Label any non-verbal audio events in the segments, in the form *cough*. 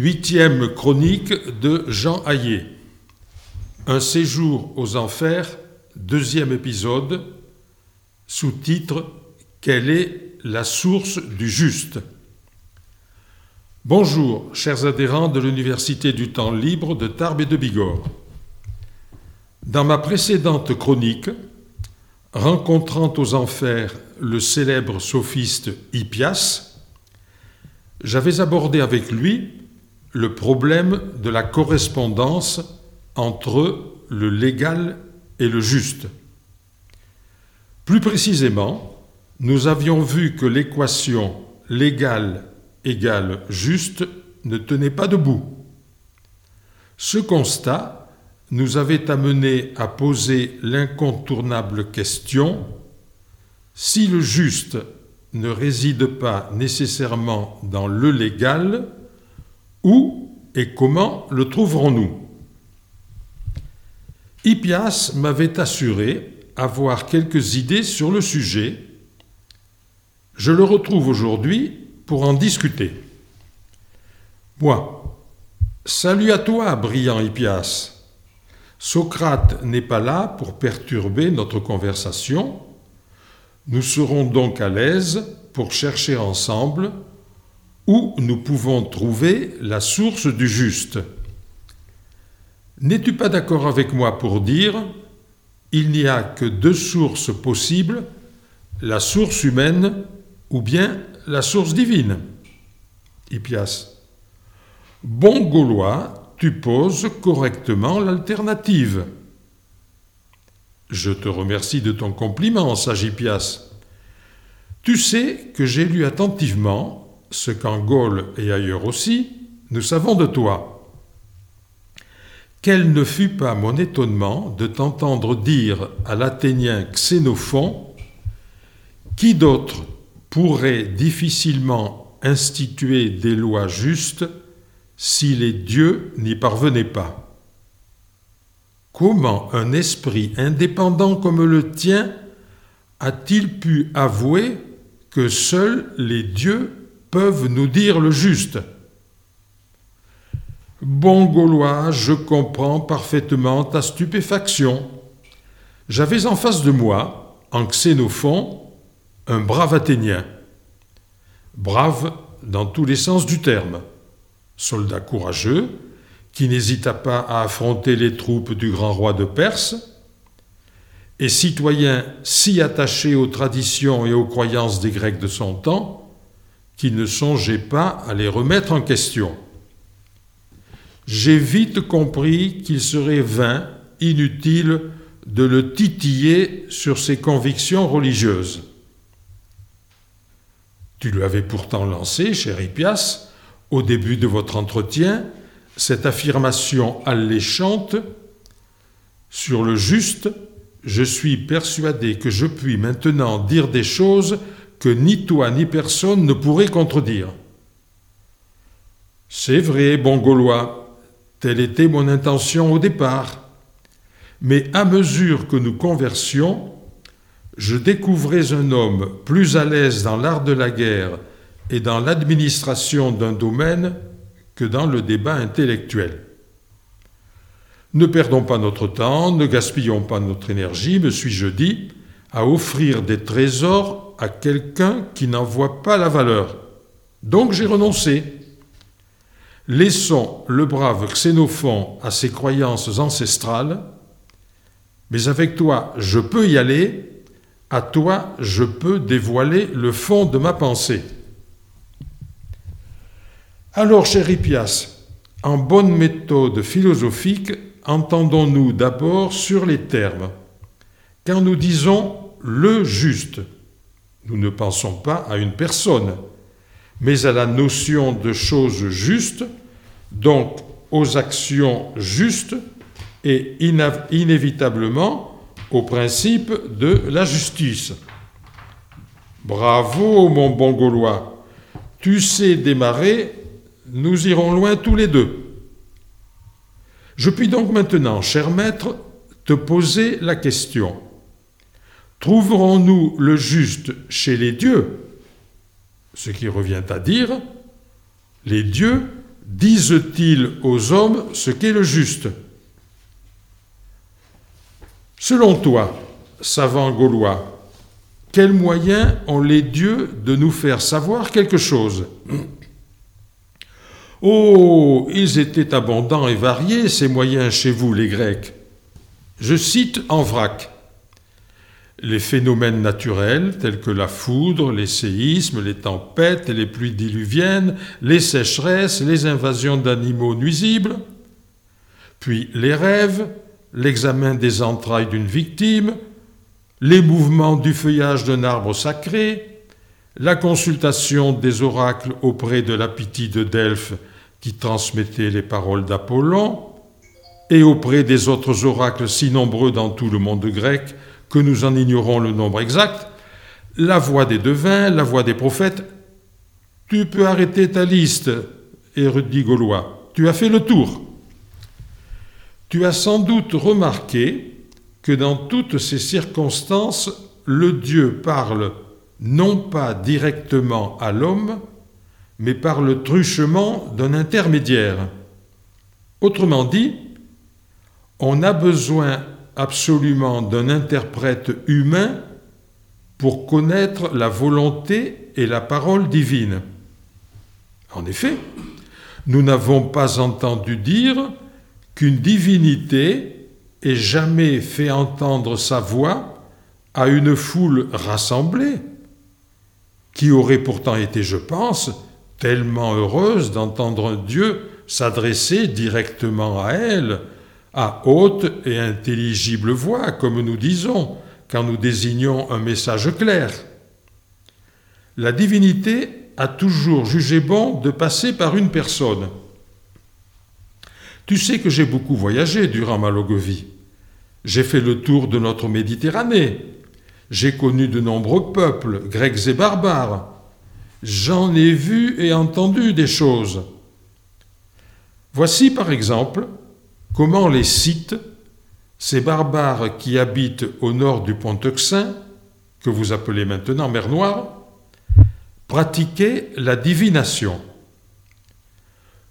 Huitième chronique de Jean Hayet. Un séjour aux enfers, deuxième épisode, sous-titre Quelle est la source du juste? Bonjour, chers adhérents de l'Université du temps libre de Tarbes et de Bigorre. Dans ma précédente chronique, rencontrant aux enfers le célèbre sophiste Hippias, j'avais abordé avec lui le problème de la correspondance entre le légal et le juste. Plus précisément, nous avions vu que l'équation légal égale juste ne tenait pas debout. Ce constat nous avait amené à poser l'incontournable question si le juste ne réside pas nécessairement dans le légal, où et comment le trouverons-nous? Hippias m'avait assuré avoir quelques idées sur le sujet. Je le retrouve aujourd'hui pour en discuter. Moi, salut à toi, brillant Hippias. Socrate n'est pas là pour perturber notre conversation. Nous serons donc à l'aise pour chercher ensemble où nous pouvons trouver la source du juste. N'es-tu pas d'accord avec moi pour dire il n'y a que deux sources possibles, la source humaine ou bien la source divine? Hippias. Bon Gaulois, tu poses correctement l'alternative. Je te remercie de ton compliment, sage Hippias. Tu sais que j'ai lu attentivement ce qu'en Gaule et ailleurs aussi, nous savons de toi. Quel ne fut pas mon étonnement de t'entendre dire à l'Athénien Xénophon Qui d'autre pourrait difficilement instituer des lois justes si les dieux n'y parvenaient pas? Comment un esprit indépendant comme le tien a-t-il pu avouer que seuls les dieux peuvent nous dire le juste Bon Gaulois, je comprends parfaitement ta stupéfaction. J'avais en face de moi, en Xénophon, un brave Athénien. Brave dans tous les sens du terme. Soldat courageux, qui n'hésita pas à affronter les troupes du grand roi de Perse, et citoyen si attaché aux traditions et aux croyances des Grecs de son temps, qu'il ne songeait pas à les remettre en question j'ai vite compris qu'il serait vain, inutile, de le titiller sur ses convictions religieuses. Tu lui avais pourtant lancé, cher Hippias, au début de votre entretien, cette affirmation alléchante sur le juste, je suis persuadé que je puis maintenant dire des choses que ni toi ni personne ne pourrait contredire. C'est vrai, bon Gaulois, Telle était mon intention au départ. Mais à mesure que nous conversions, je découvrais un homme plus à l'aise dans l'art de la guerre et dans l'administration d'un domaine que dans le débat intellectuel. Ne perdons pas notre temps, ne gaspillons pas notre énergie, me suis-je dit, à offrir des trésors à quelqu'un qui n'en voit pas la valeur. Donc j'ai renoncé. Laissons le brave Xénophon à ses croyances ancestrales, mais avec toi je peux y aller, à toi je peux dévoiler le fond de ma pensée. Alors, cher Hippias, en bonne méthode philosophique, entendons-nous d'abord sur les termes. Quand nous disons le juste, nous ne pensons pas à une personne, mais à la notion de chose juste, donc aux actions justes et inévitablement au principe de la justice. Bravo, mon bon Gaulois, tu sais démarrer, nous irons loin tous les deux. Je puis donc maintenant, cher maître, te poser la question. Trouverons-nous le juste chez les dieux? Ce qui revient à dire, les dieux disent-ils aux hommes ce qu'est le juste? Selon toi, savant gaulois, quels moyens ont les dieux de nous faire savoir quelque chose? Oh, ils étaient abondants et variés, ces moyens chez vous, les Grecs. Je cite en vrac les phénomènes naturels tels que la foudre, les séismes, les tempêtes, les pluies diluviennes, les sécheresses, les invasions d'animaux nuisibles, puis les rêves, l'examen des entrailles d'une victime, les mouvements du feuillage d'un arbre sacré, la consultation des oracles auprès de la pitié de Delphes qui transmettait les paroles d'Apollon, et auprès des autres oracles si nombreux dans tout le monde grec que nous en ignorons le nombre exact, la voix des devins, la voix des prophètes. Tu peux arrêter ta liste, érudit gaulois. Tu as fait le tour. Tu as sans doute remarqué que dans toutes ces circonstances, le Dieu parle non pas directement à l'homme, mais par le truchement d'un intermédiaire. Autrement dit, on a besoin absolument d'un interprète humain pour connaître la volonté et la parole divine. En effet, nous n'avons pas entendu dire qu'une divinité ait jamais fait entendre sa voix à une foule rassemblée, qui aurait pourtant été, je pense, tellement heureuse d'entendre un Dieu s'adresser directement à elle, à haute et intelligible voix, comme nous disons quand nous désignons un message clair. La divinité a toujours jugé bon de passer par une personne. Tu sais que j'ai beaucoup voyagé durant ma longue vie. J'ai fait le tour de notre Méditerranée. J'ai connu de nombreux peuples, grecs et barbares. J'en ai vu et entendu des choses. Voici par exemple comment les Scythes, ces barbares qui habitent au nord du pont Euxin, que vous appelez maintenant mer Noire, pratiquaient la divination?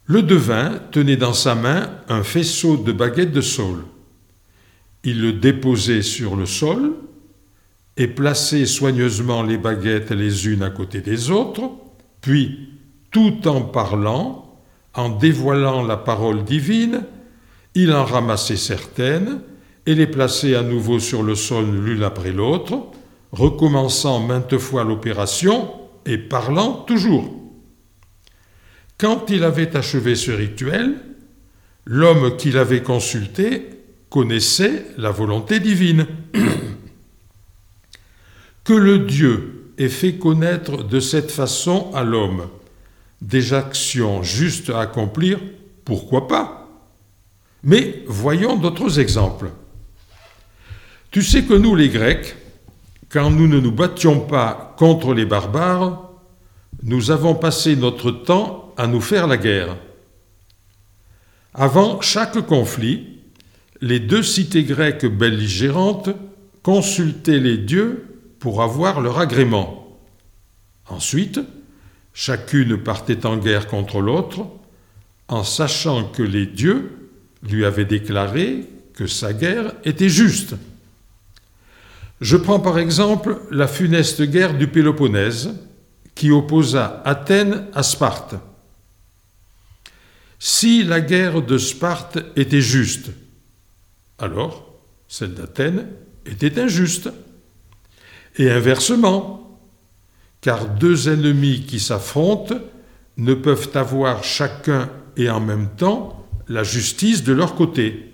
Le devin tenait dans sa main un faisceau de baguettes de saule. Il le déposait sur le sol et plaçait soigneusement les baguettes les unes à côté des autres, puis, tout en parlant, en dévoilant la parole divine, il en ramassait certaines et les plaçait à nouveau sur le sol l'une après l'autre, recommençant maintes fois l'opération et parlant toujours. Quand il avait achevé ce rituel, l'homme qu'il avait consulté connaissait la volonté divine. *clears throat* que le Dieu ait fait connaître de cette façon à l'homme des actions justes à accomplir, pourquoi pas? Mais voyons d'autres exemples. Tu sais que nous, les Grecs, quand nous ne nous battions pas contre les barbares, nous avons passé notre temps à nous faire la guerre. Avant chaque conflit, les deux cités grecques belligérantes consultaient les dieux pour avoir leur agrément. Ensuite, chacune partait en guerre contre l'autre, en sachant que les dieux lui avaient déclaré que sa guerre était juste. Je prends par exemple la funeste guerre du Péloponnèse qui opposa Athènes à Sparte. Si la guerre de Sparte était juste, alors celle d'Athènes était injuste. Et inversement, car deux ennemis qui s'affrontent ne peuvent avoir chacun et en même temps la justice de leur côté.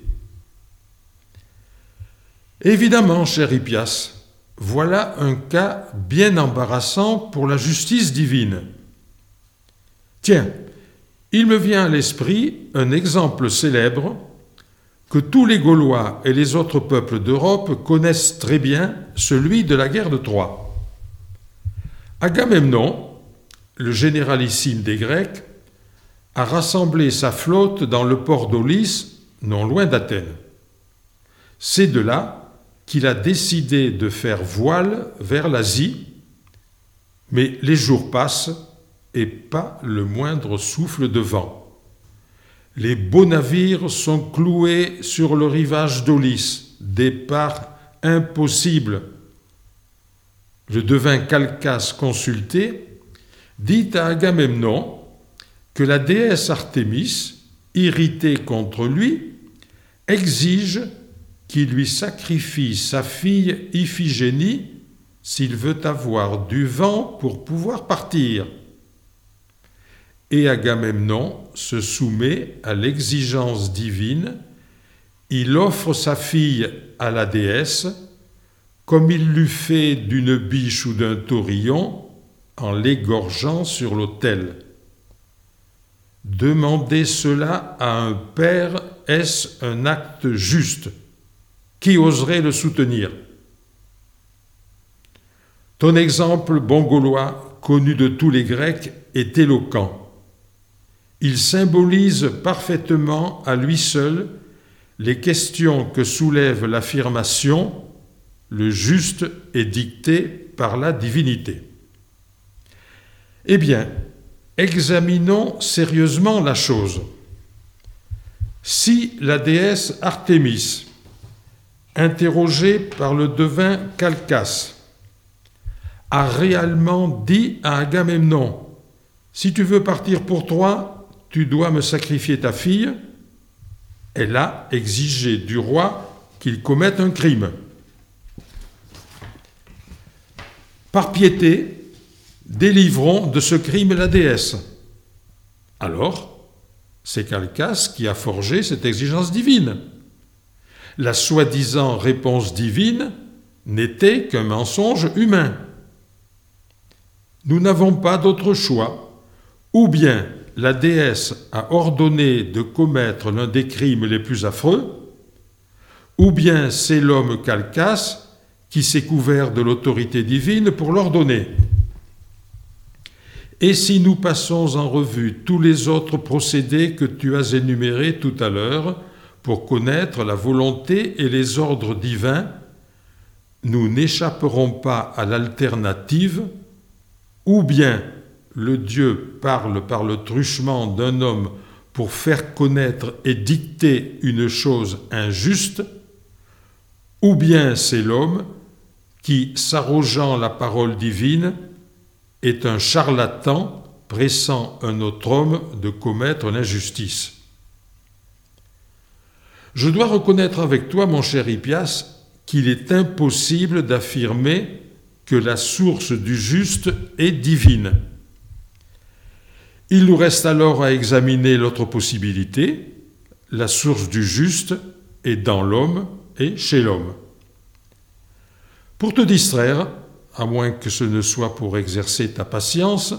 Évidemment, cher Hippias, voilà un cas bien embarrassant pour la justice divine. Tiens, il me vient à l'esprit un exemple célèbre que tous les Gaulois et les autres peuples d'Europe connaissent très bien, celui de la guerre de Troie. Agamemnon, le généralissime des Grecs, a rassemblé sa flotte dans le port d'Aulis, non loin d'Athènes. C'est de là qu'il a décidé de faire voile vers l'Asie, mais les jours passent et pas le moindre souffle de vent. Les beaux navires sont cloués sur le rivage d'Olis, départ impossible. Le devin Calcas consulté dit à Agamemnon que la déesse Artémis, irritée contre lui, exige qu'il lui sacrifie sa fille Iphigénie s'il veut avoir du vent pour pouvoir partir. Et Agamemnon se soumet à l'exigence divine, il offre sa fille à la déesse, comme il l'eût fait d'une biche ou d'un taurillon, en l'égorgeant sur l'autel. Demander cela à un père, est-ce un acte juste? Qui oserait le soutenir? Ton exemple, bon Gaulois, connu de tous les Grecs, est éloquent. Il symbolise parfaitement à lui seul les questions que soulève l'affirmation le juste est dicté par la divinité. Eh bien, examinons sérieusement la chose. Si la déesse Artémis, interrogée par le devin Calcas, a réellement dit à Agamemnon, si tu veux partir pour toi, tu dois me sacrifier ta fille, elle a exigé du roi qu'il commette un crime. Par piété, délivrons de ce crime la déesse. Alors, c'est Calcas qui a forgé cette exigence divine. La soi-disant réponse divine n'était qu'un mensonge humain. Nous n'avons pas d'autre choix. Ou bien la déesse a ordonné de commettre l'un des crimes les plus affreux, ou bien c'est l'homme Calcas qui s'est couvert de l'autorité divine pour l'ordonner. Et si nous passons en revue tous les autres procédés que tu as énumérés tout à l'heure pour connaître la volonté et les ordres divins, nous n'échapperons pas à l'alternative ou bien le Dieu parle par le truchement d'un homme pour faire connaître et dicter une chose injuste, ou bien c'est l'homme qui, s'arrogeant la parole divine, est un charlatan pressant un autre homme de commettre l'injustice. Je dois reconnaître avec toi, mon cher Hippias, qu'il est impossible d'affirmer que la source du juste est divine. Il nous reste alors à examiner l'autre possibilité, la source du juste est dans l'homme et chez l'homme. Pour te distraire, à moins que ce ne soit pour exercer ta patience,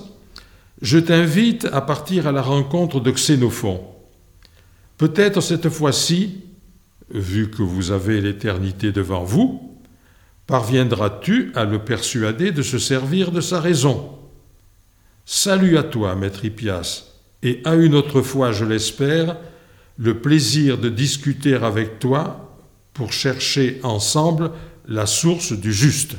je t'invite à partir à la rencontre de Xénophon. Peut-être cette fois-ci, vu que vous avez l'éternité devant vous, parviendras-tu à le persuader de se servir de sa raison. Salut à toi, maître Hippias, et à une autre fois, je l'espère, le plaisir de discuter avec toi pour chercher ensemble la source du juste.